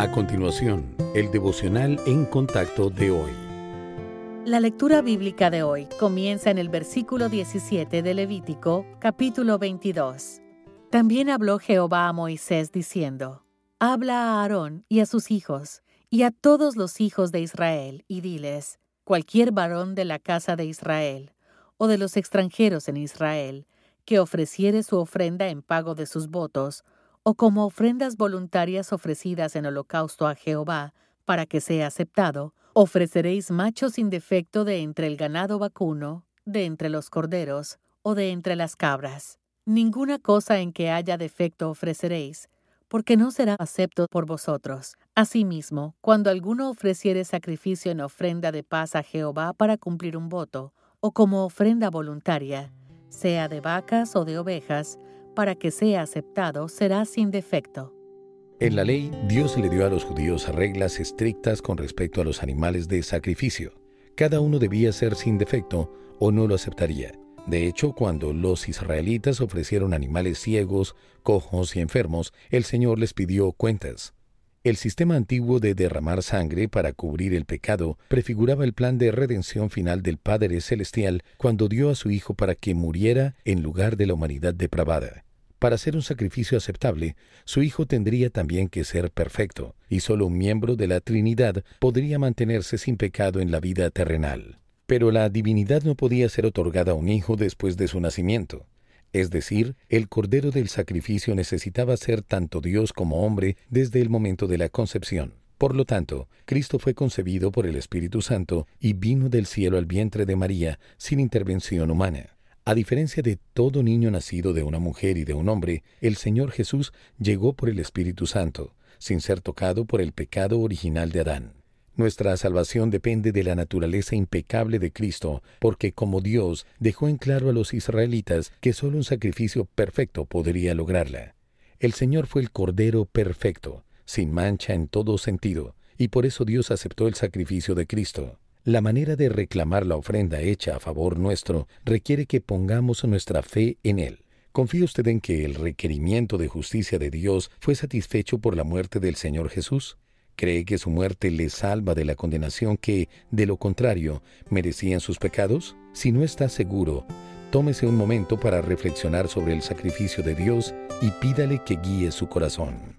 A continuación, el devocional en contacto de hoy. La lectura bíblica de hoy comienza en el versículo 17 de Levítico, capítulo 22. También habló Jehová a Moisés diciendo, Habla a Aarón y a sus hijos, y a todos los hijos de Israel, y diles, cualquier varón de la casa de Israel, o de los extranjeros en Israel, que ofreciere su ofrenda en pago de sus votos, o como ofrendas voluntarias ofrecidas en holocausto a Jehová, para que sea aceptado, ofreceréis machos sin defecto de entre el ganado vacuno, de entre los corderos, o de entre las cabras. Ninguna cosa en que haya defecto ofreceréis, porque no será acepto por vosotros. Asimismo, cuando alguno ofreciere sacrificio en ofrenda de paz a Jehová para cumplir un voto, o como ofrenda voluntaria, sea de vacas o de ovejas, para que sea aceptado, será sin defecto. En la ley, Dios le dio a los judíos reglas estrictas con respecto a los animales de sacrificio. Cada uno debía ser sin defecto o no lo aceptaría. De hecho, cuando los israelitas ofrecieron animales ciegos, cojos y enfermos, el Señor les pidió cuentas. El sistema antiguo de derramar sangre para cubrir el pecado prefiguraba el plan de redención final del Padre Celestial cuando dio a su Hijo para que muriera en lugar de la humanidad depravada. Para ser un sacrificio aceptable, su Hijo tendría también que ser perfecto, y solo un miembro de la Trinidad podría mantenerse sin pecado en la vida terrenal. Pero la divinidad no podía ser otorgada a un hijo después de su nacimiento. Es decir, el Cordero del Sacrificio necesitaba ser tanto Dios como hombre desde el momento de la concepción. Por lo tanto, Cristo fue concebido por el Espíritu Santo y vino del cielo al vientre de María sin intervención humana. A diferencia de todo niño nacido de una mujer y de un hombre, el Señor Jesús llegó por el Espíritu Santo, sin ser tocado por el pecado original de Adán. Nuestra salvación depende de la naturaleza impecable de Cristo, porque como Dios dejó en claro a los israelitas que solo un sacrificio perfecto podría lograrla. El Señor fue el Cordero perfecto, sin mancha en todo sentido, y por eso Dios aceptó el sacrificio de Cristo. La manera de reclamar la ofrenda hecha a favor nuestro requiere que pongamos nuestra fe en Él. ¿Confía usted en que el requerimiento de justicia de Dios fue satisfecho por la muerte del Señor Jesús? ¿Cree que su muerte le salva de la condenación que, de lo contrario, merecían sus pecados? Si no está seguro, tómese un momento para reflexionar sobre el sacrificio de Dios y pídale que guíe su corazón.